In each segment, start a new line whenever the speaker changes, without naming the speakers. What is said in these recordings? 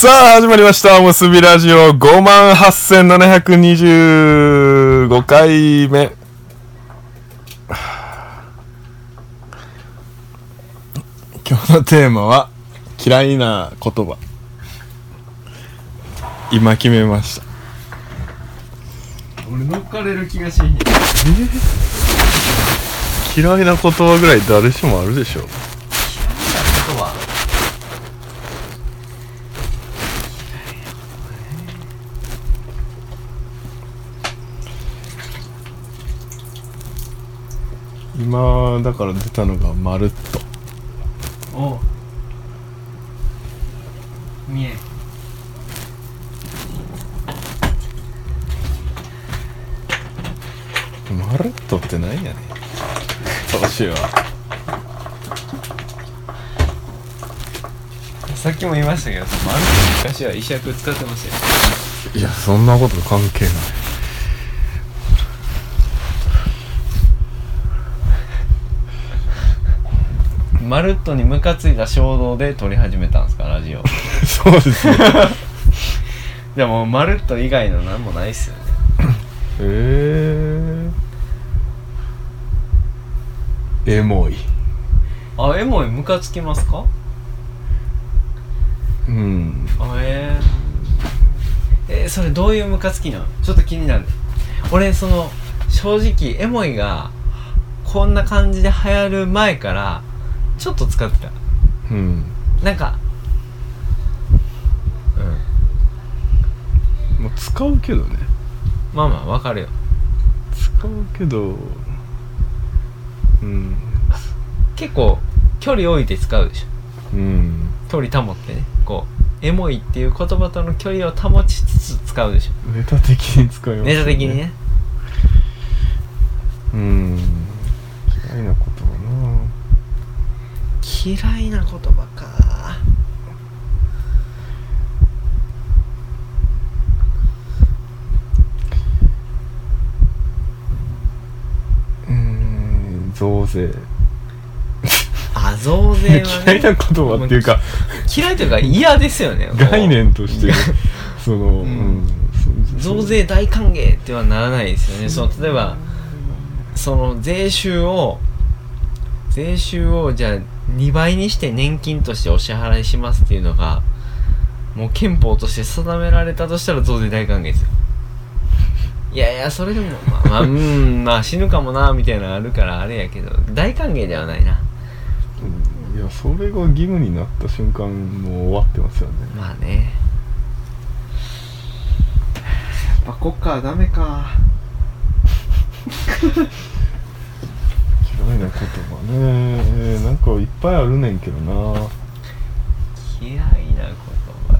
さあ、始まりました。おむすびラジオ58,725回目。今日のテーマは、嫌いな言葉。今決めました。
俺乗っかれる気がしへん
嫌いな言葉ぐらい誰しもあるでしょ。今、だから出たのが、まるっと。
おう見え
まるっとって何やねん。年は。
さっきも言いましたけどマルコ昔は医薬使ってましたよ
いや、そんなこと関係ない。
マルットにムカついた衝動で撮り始めたんですかラジオ。
そうですね。
でもマルット以外の何もないっすよね。
えー、エモい。
あエモいムカつきますか？
うん。
あえー、えーそれどういうムカつきなの？ちょっと気になる。俺その正直エモいがこんな感じで流行る前からちょっと使ってた
うん。
なんかうん
もう使うけどね。
まあまあわかるよ
使うけど、うん。
結構距離置いて使うでしょ
うん。
距離保ってねこうエモいっていう言葉との距離を保ちつつ使うでしょ
ネタ的に使います、
ネタ的にね。
うん。嫌いな
嫌いな言葉か。
なうん。増税。
あ増税は
嫌いな
ね
言葉っていうか、
嫌いというか嫌ですよね。
概念として、その、
ん。
うん。
増税大歓迎ってはならないですよね。その例えばその税収を税収をじゃあ2倍にして年金としてお支払いしますっていうのがもう憲法として定められたとしたら増税大歓迎ですよ。いやいやそれでもまあまあ うんまあ死ぬかもなみたいなのあるからあれやけど大歓迎ではないな。
うん。いやそれが義務になった瞬間もう終わってますよね。
まあね。やっぱ国家はダメか
ね。えなんかいっぱいあるねんけどな。
嫌いな言葉か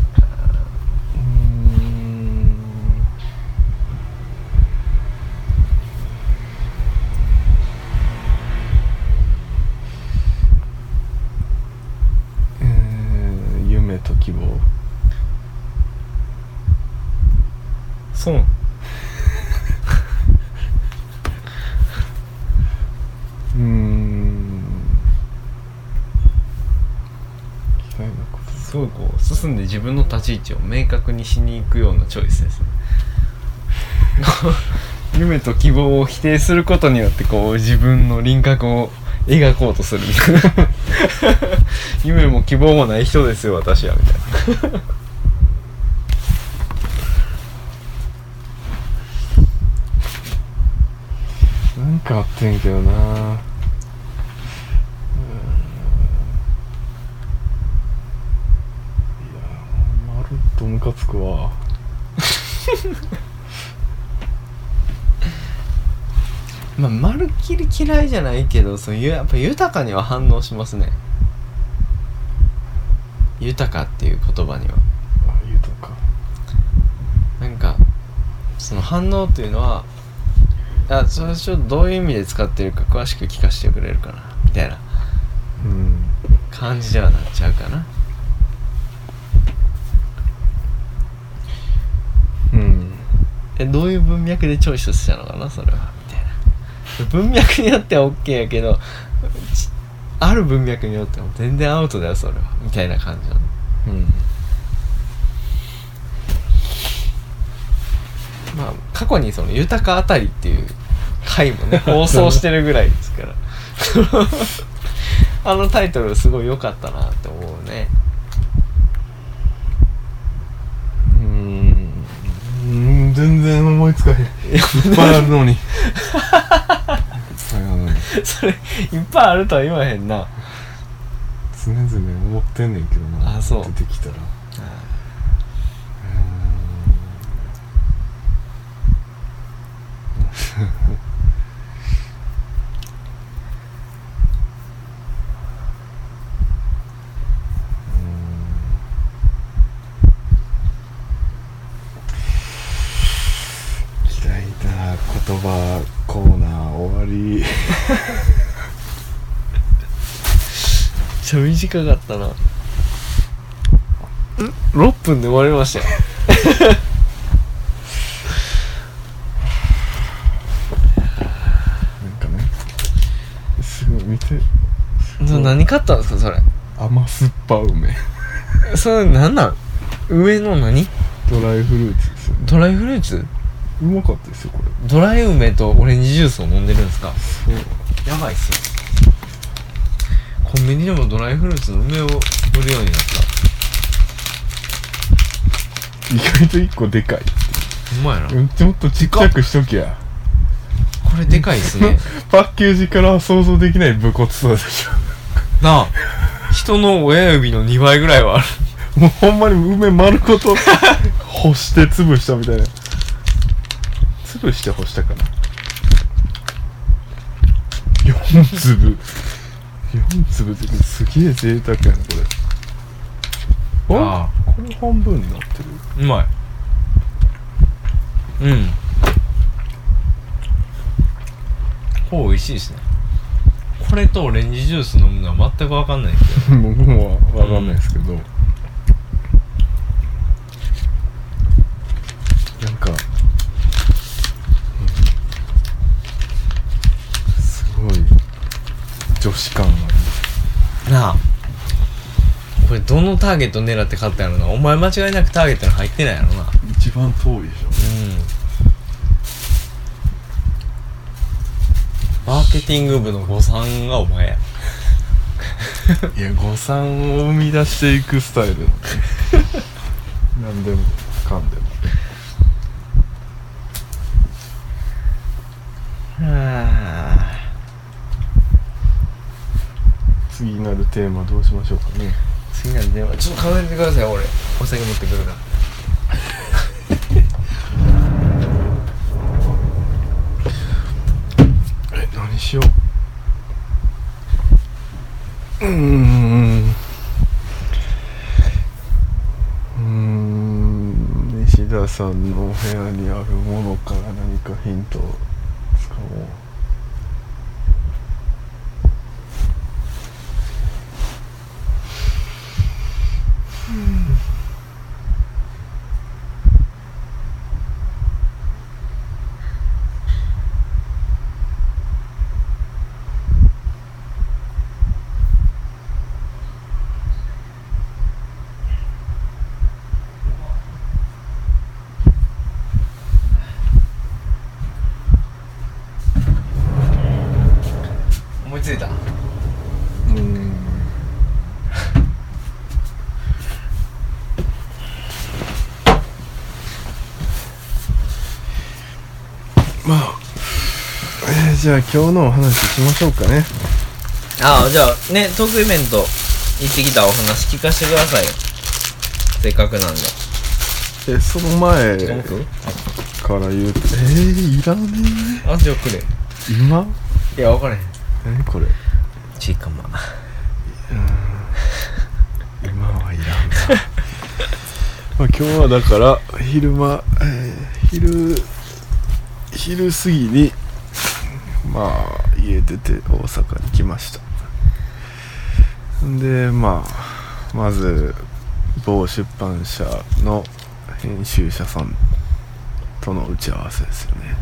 ーんえー夢と希望
そう
うーん嫌いなこと
すごいこう進んで自分の立ち位置を明確にしに行くようなチョイスですね。夢と希望を否定することによってこう自分の輪郭を描こうとするみたいな。夢も希望もない人ですよ私はみたいな。
なんかあってんけどなうーんいやまるっとムカつくわ。
まあまるっきり嫌いじゃないけどそういうやっぱ豊かには反応しますね。豊かっていう言葉には。
あ豊か。
なんかその反応というのはあそれちょっとどういう意味で使ってるか詳しく聞かせてくれるかなみたいな
うん。
感じではなっちゃうかなえどういう文脈でチョイスしたのかなそれは。みたいな。文脈によっては OK やけどある文脈によっても全然アウトだよそれは。みたいな感じなの
うん。
まあ過去にその「豊かあたり」っていう回もね 放送してるぐらいですから。あのタイトルすごい良かったなって思うね。
ぱいあるのにいっぱいあるのに。
それいっぱいあるとは言わへんな。
常々思ってんねんけどな。
あそう。
出てきたらうーん嫌いな言葉コーナー終わり
めっちゃ短かったな。6分で終わりましたよ。
なんかねすごい見て
そ何買ったんですかそれ？
甘酸っぱ梅。
それ何なん？上の何？
ドライフルーツですよね。
ドライフルーツ？
うまかったですよこれ。
ドライ梅とオレンジジュースを飲んでるんですか？
そう。
やばいっすよコンビニでもドライフルーツの梅を売るようになった。
意外と1個でかい。
うまいな、
うんもっとちっちゃくしときゃ。
これでかいっすね。
パッケージからは想像できない武骨さでし
なあ。人の親指の2倍ぐらいはある。
ょもうほんまに梅丸ごと。干して潰したみたいな。潰して干したかな。4粒4粒ってすげえ贅沢やなこれ。あ
あ。
これ半分になってる。
うまい。うん。こう美味しいですね。これとオレンジジュース飲むのは全く分かんないけど。
僕もわかんないですけど、なん。か、うんすごい女子感あ
なあ。これどのターゲット狙って買ったんやろな。お前間違いなくターゲットに入ってないやろな。
る一番遠いでしょ。
うん。マーケティング部の誤算がお前や。
いや誤算を生み出していくスタイルなんで何でもかんでも次なるテーマどうしましょうかね。
次なんでちょっと考えてください俺。お酒持ってくるから。
え何しよう。うーん。うーん。西田さんのお部屋にあるものから何かヒントをつかもう
ついた。
うーん。まあえーじゃあ今日のお話しましょうかね。
ああじゃあねトークイベント行ってきたお話聞かせてくださいよ。せっかくなんで。
えその前
僕
から言うとえー、いらね
あじゃあくれ
え今？
いや分からへん
何これ。
ちいかま。
今はいらんな。まあ今日はだから昼間、えー昼昼過ぎにまあ家出て大阪に来ました。んでまあまず某出版社の編集者さんとの打ち合わせですよね。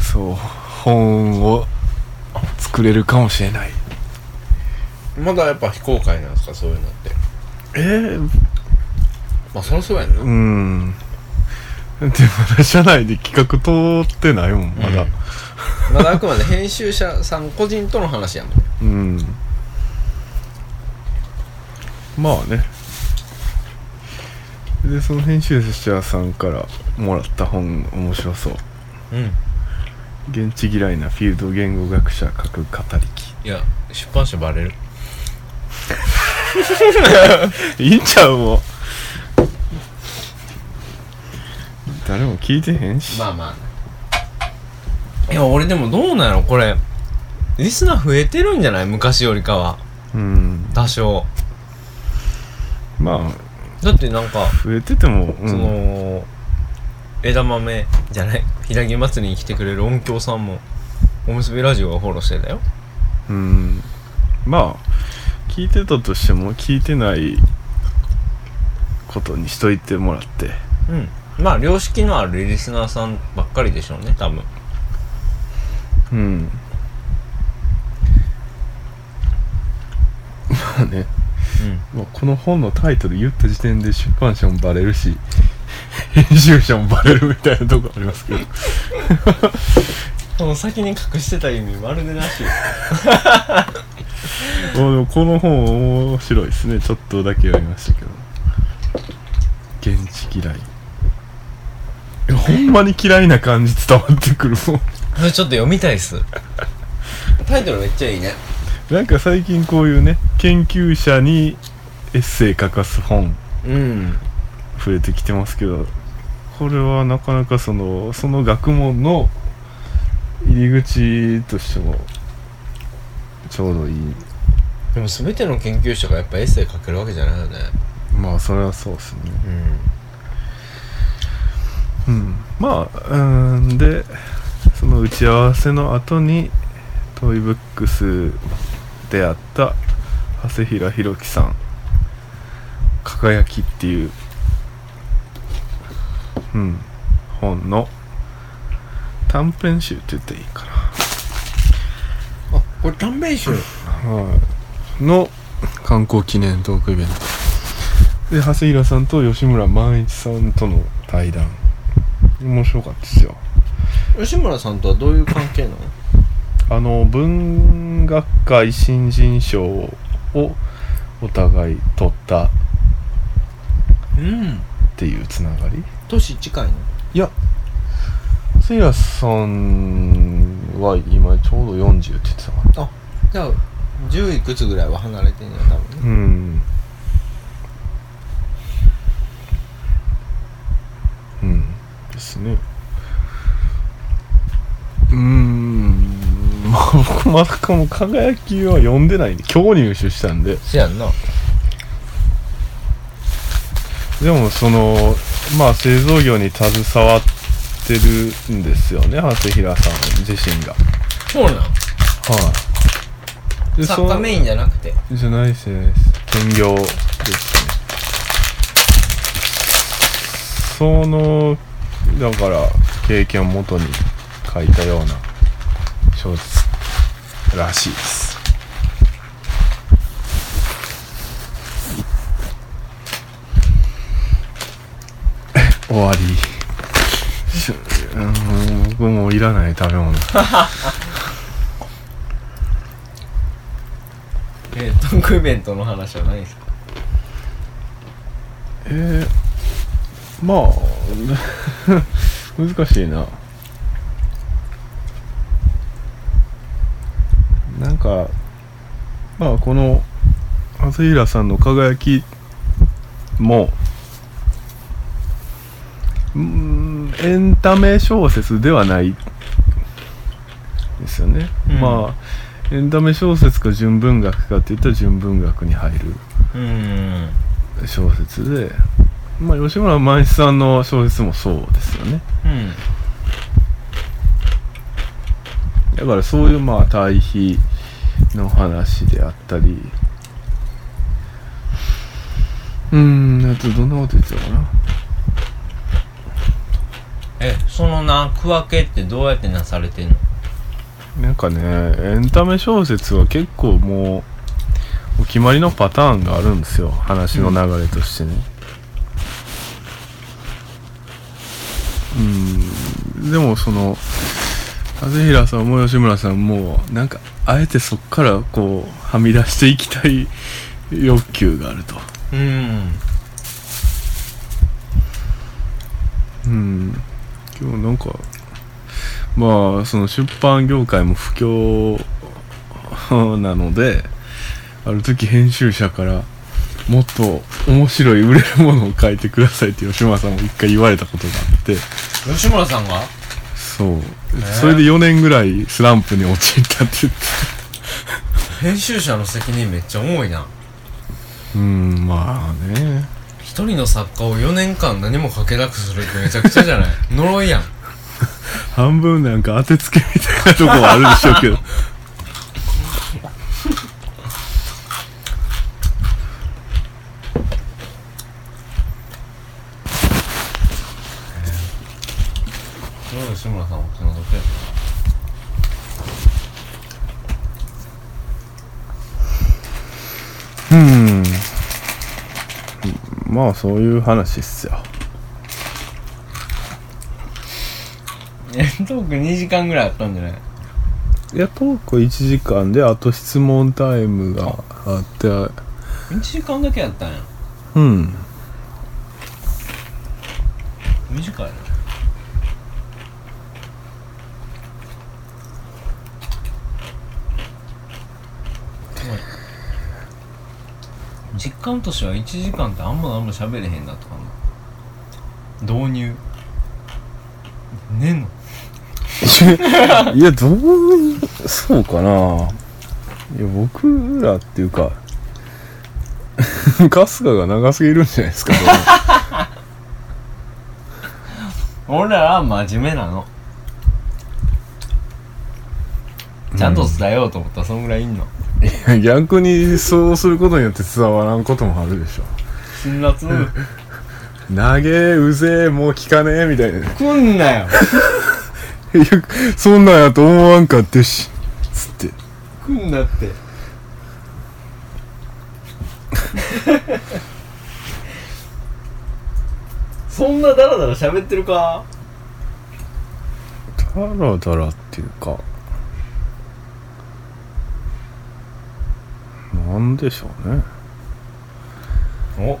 そう本を作れるかもしれない。
まだやっぱ非公開なんですかそういうのって。
えー、
まあそりゃそうやんな
うん。でまだ社内で企画通ってないもん。まだ。
まだあくまで編集者さん個人との話やもん。
うん、まあね。でその編集者さんからもらった本面白そう。
うん
現地嫌いなフィールド言語学者書く語りき。
いや出版社バレる？
いいんちゃうもう。誰も聞いてへんし、
まあまあ。いや俺でもどうなんやろ？これリスナー増えてるんじゃない？昔よりかは。
うん。
多少。
ま
だってなんか、
あ増えてても、うん、
その枝豆じゃない平木祭りに来てくれる音響さんもおむすびラジオがフォローしてたよ。
うん。まあ聞いてたとしても聞いてないことにしといてもらって。
うん。まあ良識のあるリスナーさんばっかりでしょうね多分。
うん。まあね、
うん。
まあ、この本のタイトル言った時点で出版社もバレるし編集者もバレるみたいなとこありますけど。
その先に隠してた意味まるでなし
もこの本面白いですね。ちょっとだけ読みましたけど。現地嫌い。ほんまに嫌いな感じ伝わってくるもん。
これちょっと読みたいっす。タイトルめっちゃいいね。
なんか最近こういうね研究者にエッセイ書かす本。
うん
増えてきてますけどこれはなかなかそのその学問の入り口としてもちょうどいい。
でも全ての研究者がやっぱエッセイ書けるわけじゃないよね。
まあそれはそうですね。
うん。
うん。まあうんでその打ち合わせの後にトイブックスであった長谷平弘樹さん「輝き」っていう、うん、本の短編集って言っていいか
あこれ短編集。
な、はい、の観光記念トークイベント。で長谷平さんと吉村万一さんとの対談。面白かったですよ。
吉村さんとはどういう関係なの？
あの文学界新人賞をお互い取った。っ
うん。
ていうつながり
年近いの？
いやせいやさんは今ちょうど40って言ってたかな
あじゃあ10いくつぐらいは離れてんねや多分ね。
うん。うん。ですね。うーん。ま あ僕まだかも輝きは読んでないんで今日入手したんで。
せやんな。
でもそのまあ製造業に携わってるんですよね長谷平さん自身が。
そうなん。
はい。で
作家メインじゃなくて。
じゃないですね。兼業ですね。そのだから経験をもとに書いたような小説らしいです終わり。しうん僕もういらない食べ物。
えー、トークイベントの話はないですか？
えー、まあ 難しいな。なんかまあこの長谷平さんの輝きもうーんエンタメ小説ではないですよね、
うん。
まあエンタメ小説か純文学かっていったら純文学に入る
うん。
小説でまあ吉村万一さんの小説もそうですよね。
うん。
だからそういうまあ対比の話であったり。うーんあとどんなこと言ってたかな
えそのな区分けってどうやってなされてんの？
なんかねエンタメ小説は結構もうお決まりのパターンがあるんですよ。話の流れとしてね、うん。でもその和平さんも吉村さんもなんかあえてそっからこうはみ出していきたい欲求があると。
うん。
うん今日なんかまあその出版業界も不況 なのである時編集者からもっと面白い売れるものを書いてくださいって吉村さんも一回言われたことがあって
吉村さんが？
そう。それで4年ぐらいスランプに陥ったって言って。
編集者の責任めっちゃ重いな。
うんまあね
一人の作家を4年間何も書けなくするってめちゃくちゃじゃない？呪いやん。
半分なんか当てつけみたいなとこはあるでしょうけど
どう吉村さんお気の毒や
うんまあそういう話っすよ。
えトーク2時間ぐらいあったんじゃない？
いやトーク1時間であと質問タイムがあ。って。
1時間だけやったんや。
うん。
短いな実感としては1時間ってあんま何も喋れへんなとかな導入？ねんの？
いやどうそうかな。いや僕らっていうか 春日が長すぎるんじゃないですか
俺らは真面目なの。ちゃんと伝えようと思った。らそんぐらいいんの
い や逆にそうすることによって伝わらんこともあるでしょ。
辛辣
投げうぜえもう聞かねえみたいな。
来んなよ。
いやそんなんやと思わんかってしつって。
来んなって。そんなダラダラ喋ってるか？
ダラダラっていうかなんでしょうね。
お。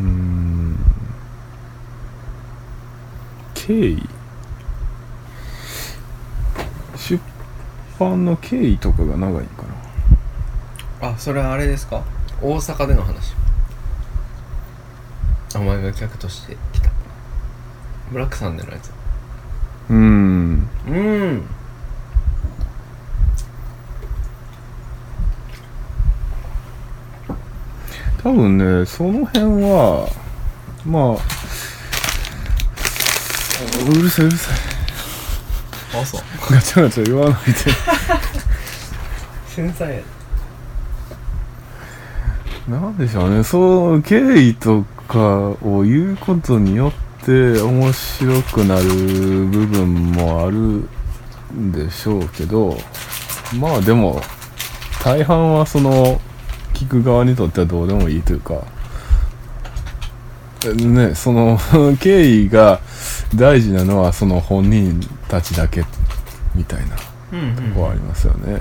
うーん。経緯。出版の経緯とかが長いかな。
あそれはあれですか？大阪での話お前が客として来た。ブラックさんでのやつ。
うーん。
うん。
多分ねその辺はまあうるさいうるさい。
あそう。
ガチャガチャ言わないで。
繊細や。
なんでしょうねそう経緯とかを言うことによって面白くなる部分もあるんでしょうけどまあでも大半はその聞く側にとってはどうでもいいというかねその 経緯が大事なのはその本人たちだけみたいなとこはありますよね。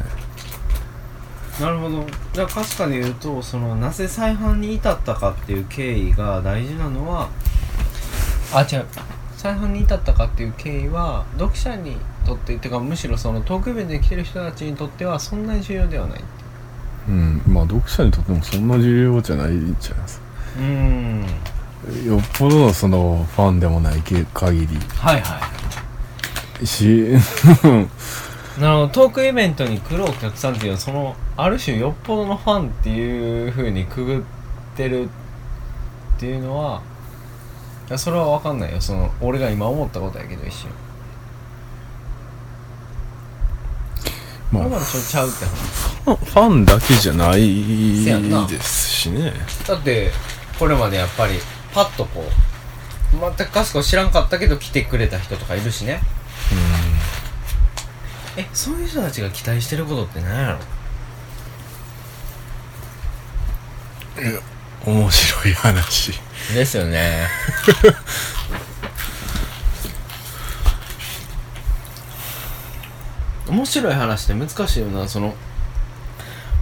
なるほど。じゃあかすかで言うとそのなぜ再販に至ったかっていう経緯が大事なのはあ違う。再販に至ったかっていう経緯は読者にとってっていうかむしろそのトークイベントに来てる人たちにとってはそんなに重要ではない
う。ん、まあ読者にとってもそんな重要じゃないんちゃいます
うーん。
よっぽどのそのファンでもないけ限
はいは
りし
い なるほど。トークイベントに来るお客さんっていうのはそのある種よっぽどのファンっていう風にくぐってるっていうのはいやそれは分かんないよ。その俺が今思ったことやけど一瞬。
まあ
ちゃうって話。
ファンだけじゃないですしね。
だってこれまでやっぱりパッとこう全くカスコ知らんかったけど来てくれた人とかいるしねえそういう人たちが期待してることって何やろ？
面白い話。
ですよね。面白い話って難しいよな。その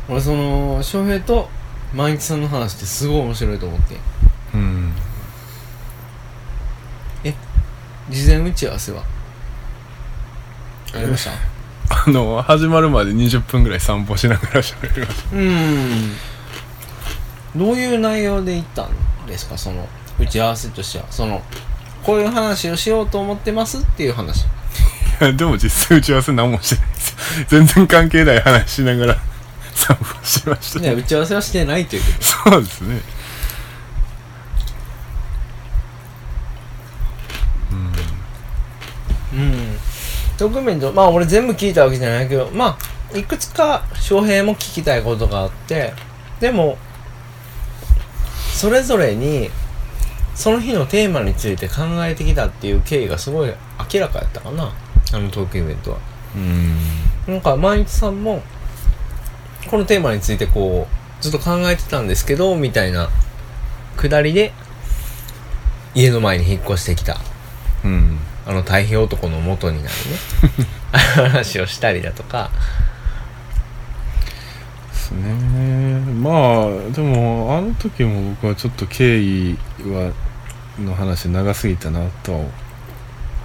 俺その翔平と万一さんの話ってすごい面白いと思って
うん。
事前打ち合わせは？ありました？
あの始まるまで20分ぐらい散歩しながら喋りまし
うん。どういう内容で行ったんですか？その打ち合わせとしては。そのこういう話をしようと思ってますっていう話。
たいやでも実際打ち合わせ何もしてないです。よ全然関係ない話しながら散歩しました。
ね打ち合わせはしてないということ。
そうですね
ドキュメントまあ俺全部聞いたわけじゃないけどまあいくつか翔平も聞きたいことがあってでもそれぞれにその日のテーマについて考えてきたっていう経緯がすごい明らかやったかなあのトークイベントは。
うん。
なんか万一さんもこのテーマについてこうずっと考えてたんですけどみたいなくだりで家の前に引っ越してきた。
うん
あの太平男の元になるね。話をしたりだとか。
ですね。まあでもあの時も僕はちょっと経緯はの話長すぎたなとは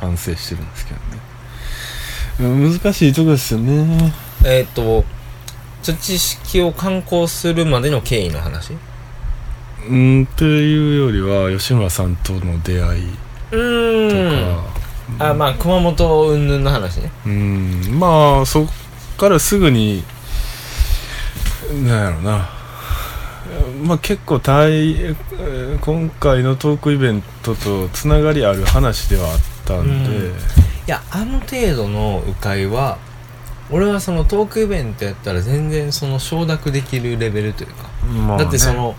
反省してるんですけどね。うん難しいとこですよね。
えっ、と土式を観光するまでの経緯の話？
うんというよりは吉村さんとの出会い
う
とか
あまあ熊本云々の話ね。
うん。まあそっからすぐになんやろな。まあ結構大えー今回のトークイベントとつながりある話ではあったんで、
うん。いやあの程度の迂回は俺はそのトークイベントやったら全然その承諾できるレベルというか。
まあね。
だってその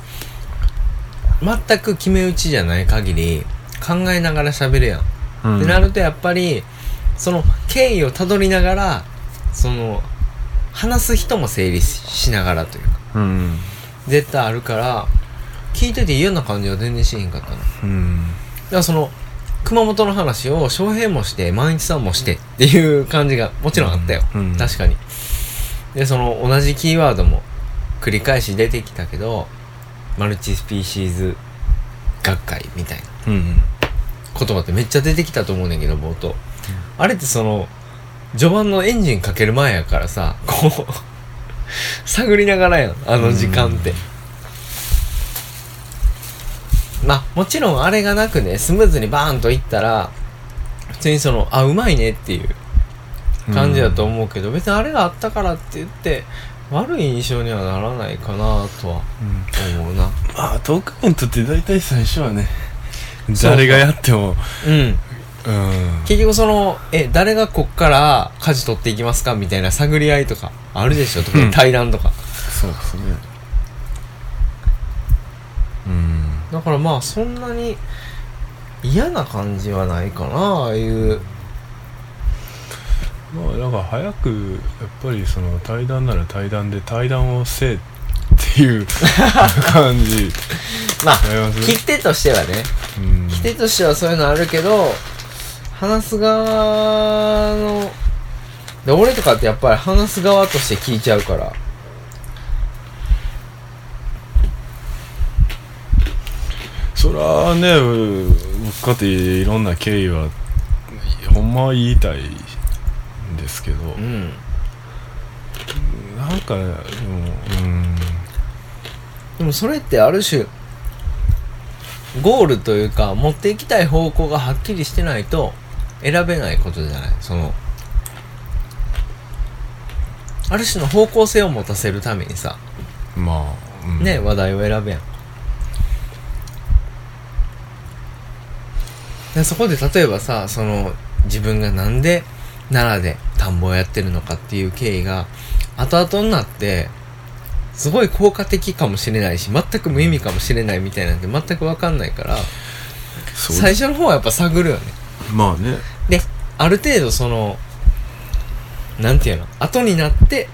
全く決め打ちじゃない限り考えながら喋るやん、
うん。
ってなるとやっぱりその経緯をたどりながらその話す人も整理しながらというか。
うん。
絶対あるから聞いてて嫌な感じは全然しへんかったのだか
うん
らその熊本の話を翔平もして万一さんもしてっていう感じがもちろんあったよ、
うん。
確かに。でその同じキーワードも繰り返し出てきたけどマルチスピーシーズ学会みたいな。
うん
言葉ってめっちゃ出てきたと思うねんけど冒頭、あれってその序盤のエンジンかける前やからさこう探りながらやんあの時間って、まあもちろんあれがなくねスムーズにバーンといったら普通にそのあうまいねっていう感じだと思うけど、別にあれがあったからって言って悪い印象にはならないかなとは
うん
思うな
まあトークイベントって大体最初はね誰がやっても。
うん。
うん。
結局そのえ誰がこっから舵取っていきますかみたいな探り合いとかあるでしょ？特に対談とか、
そうですね。うん。
だからまあそんなに嫌な感じはないかなああいう。
まあだから早くやっぱりその対談なら対談で対談をせえっていう感じ。
まあ切手としてはね。
うん。
切手としてはそういうのあるけど話す側ので俺とかってやっぱり話す側として聞いちゃうから。
そらね僕かっていろんな経緯はほんまは言いたいんですけど。
うん。
なんかでもうん
でもそれってある種ゴールというか持っていきたい方向がはっきりしてないと選べないことじゃない。そのある種の方向性を持たせるためにさ。
まあ、うん。
ね話題を選べやん。でそこで例えばさその自分がなんで奈良で田んぼをやってるのかっていう経緯が後々になってすごい効果的かもしれないし全く無意味かもしれないみたいなんて全く分かんないから最初の方はやっぱ探るよね。
まあね。
である程度そのなんていうの後になって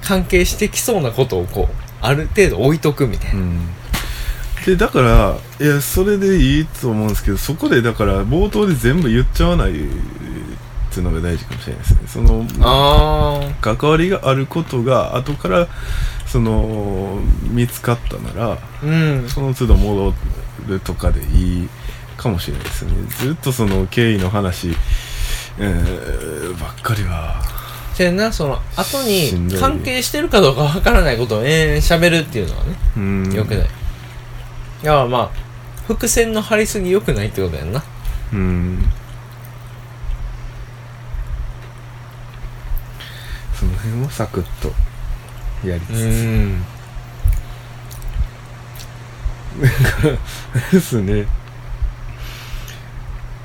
関係してきそうなことをこうある程度置いとくみたいな、
うん。でだからいやそれでいいと思うんですけどそこでだから冒頭で全部言っちゃわないっていうのが大事かもしれないですね。その
あ
関わりがあることが後からその見つかったなら
あうん。
その都度戻るとかでいいかもしれないですよね。ずっとその経緯の話、えーばっかりは。
せやなその後に関係してるかどうかわからないことを延々喋るっていうのはね
うん。
よくない。いやまあ伏線の張りすぎよくないってことやんな。
うん。その辺をサクッとやりつつ、
ん。
ですね。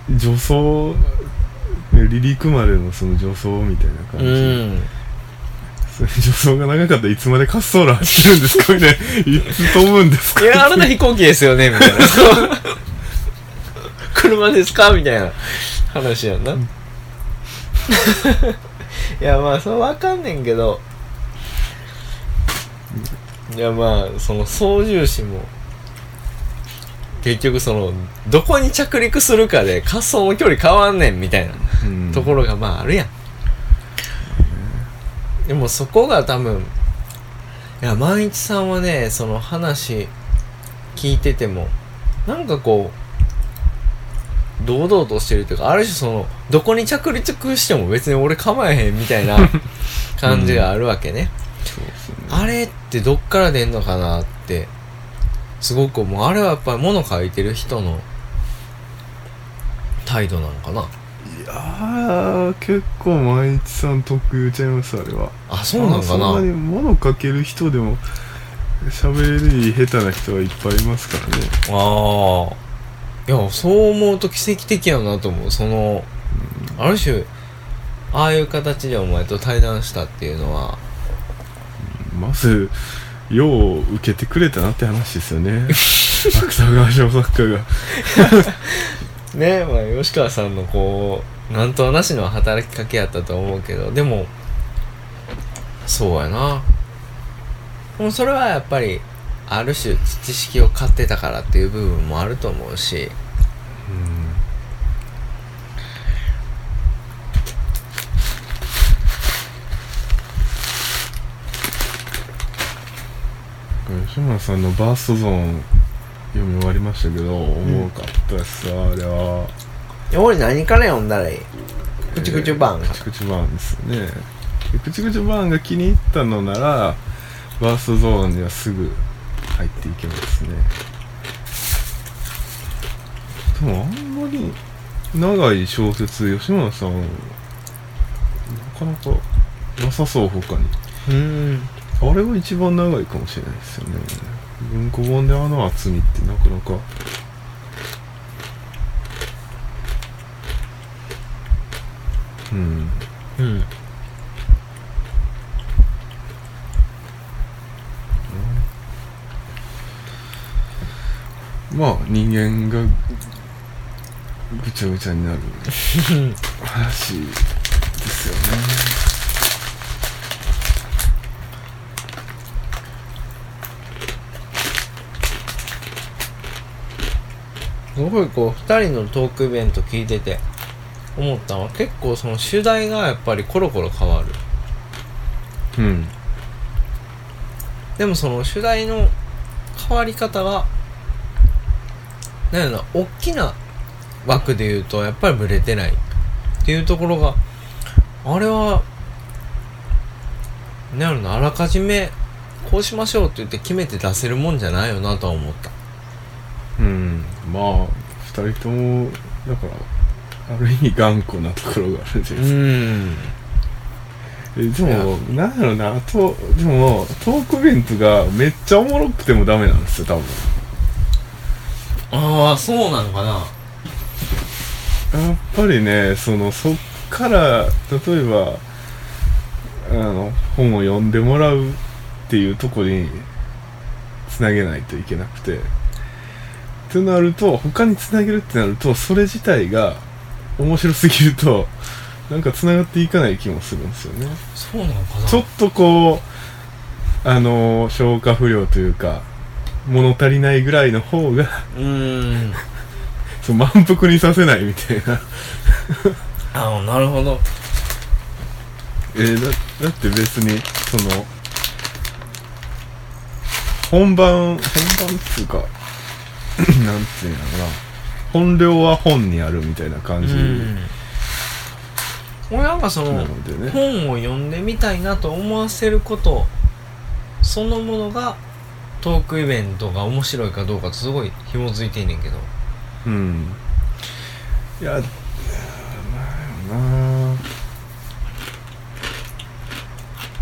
女装離陸までのその女装みたいな感
う
じ、
ん。
それ女装が長かったらいつまで滑走路走るんですかみたいな。いつ飛ぶんですか
いやあなた飛行機ですよねみたいな。車ですかみたいな話やんな、いやまあそれわかんねんけどいやまあその操縦士も結局そのどこに着陸するかで滑走の距離変わんねんみたいな
うん。
ところがまああるやん、でもそこが多分いや万一さんはねその話聞いててもなんかこう堂々としてるというかある種そのどこに着陸しても別に俺構えへんみたいな感じがあるわけね、
そうですね。
あれってどっから出んのかなってすごく思う。あれはやっぱり物書いてる人の態度なのかな。い
やー結構毎日さん得意ちゃいますあれは。
あそうなんか
そんな
な
に物かける人でも喋り下手な人はいっぱいいますからね。
ああいやそう思うと奇跡的やなと思う。そのある種ああいう形でお前と対談したっていうのは
まずよう受けてくれたなって話ですよね。芥川賞作家が。
ねまあ吉川さんのこうなんとはなしの働きかけやったと思うけどでもそうやな。でもそれはやっぱりある種知識を買ってたからっていう部分もあると思うし。
うん吉村さんのバーストゾーン読み終わりましたけど、重かったですわあれは。
俺何から読んだらいい？くちくちバン
くちくちバーンですよね。でくちくちバーンが気に入ったのならバーストゾーンにはすぐ入っていけますね。でもあんまり長い小説吉村さんなかなかなさそう他に。
うん
あれが一番長いかもしれないですよね。文庫本であの厚みってなかなか。うん。
うん。
まあ人間がぐちゃぐちゃになる話ですよね
すごいこう2人のトークイベント聞いてて思ったのは結構その主題がやっぱりコロコロ変わる。
うん。
でもその主題の変わり方がなんやろな大きな枠で言うとやっぱりブレてないっていうところがあれはなんやろなあらかじめこうしましょうって言って決めて出せるもんじゃないよなとは思った
うん。まあ二人ともだからある意味頑固なところがあるんじゃないですか。
ん。
えでもなんやろなとでもトークイベントがめっちゃおもろくてもダメなんですよ多分。
ああそうなのかな。
やっぱりねそのそっから例えばあの本を読んでもらうっていうとこにつなげないといけなくてってなると他につなげるってなるとそれ自体が面白すぎると なんかつながっていかない気もするんですよね。
そうなのかな。
ちょっとこうあの消化不良というか物足りないぐらいの方が
うーん。
そう満腹にさせないみたいな。
あなるほど。
えーだだって別にその本番本番っつうかなんていうんやろな。本領は本にあるみたいな感じ。
うん。俺なんかそ
な
の
のでね。
本を読んでみたいなと思わせることそのものがトークイベントが面白いかどうかとすごい紐づいてんねんけど。
うん。いやなんやろな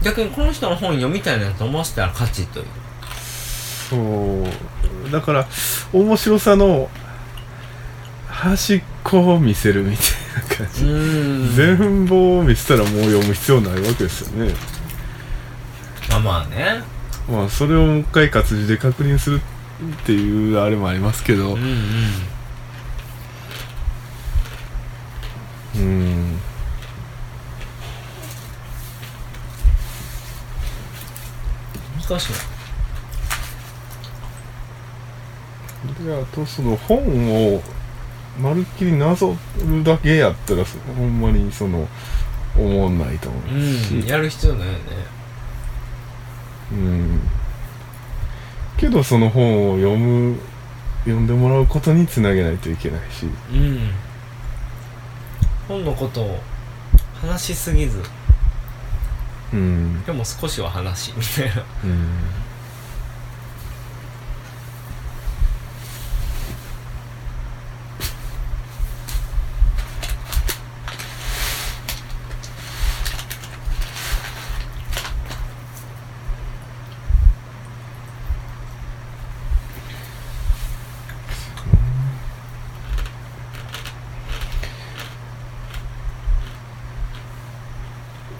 逆にこの人の本読みたいなと思わせたら勝ちという。
そうだから面白さの端っこを見せるみたいな感じ、
ん。
全貌を見せたらもう読む必要ないわけですよね。
まあまあね。
まあそれをもう一回活字で確認するっていうあれもありますけど。
うんうん。
うん。
難しいな
であとその本をまるっきりなぞるだけやったらそほんまにその思んないと思うし、
うんやる必要ないよね。
うん。けどその本を読む読んでもらうことにつなげないといけないし。
うん。本のことを話しすぎず。
うん。
でも少しは話みたいな。
うん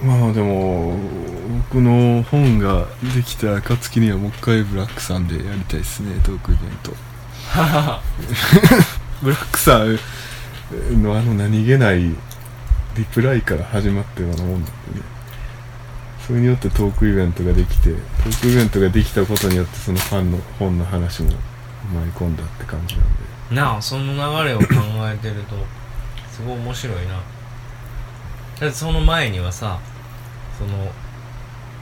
まあでも僕の本ができた暁にはもう一回ブラックさんでやりたいですねトークイベント。ブラックさんのあの何気ないリプライから始まったようなもんなんでね。それによってトークイベントができてトークイベントができたことによってそのファンの本の話も舞い込んだって感じなんで。
なあその流れを考えてるとすごい面白いな。だってその前にはさその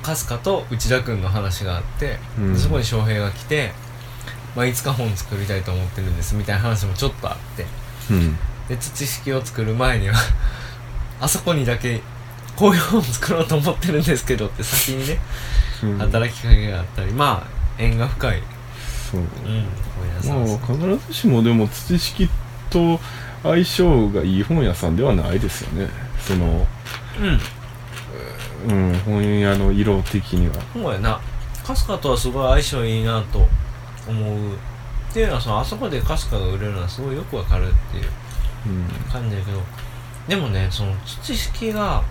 春日と内田君の話があって、
うん。
そこに翔平が来て、まあ、いつか本作りたいと思ってるんですみたいな話もちょっとあって。
うん。
で土式を作る前には あそこにだけこういう本作ろうと思ってるんですけどって先にね
うん。
働きかけがあったりまあ縁が深い。
そう。
うん本屋さん。です
まあ必ずしもでも土式と相性がいい本屋さんではないですよね。その、
うん
うん、本屋の色的には。
そうやな。春日とはすごい相性いいなと思うっていうのはそのあそこで春日が売れるのはすごいよくわかるっていう
うん。
感じだけどでもねその土式が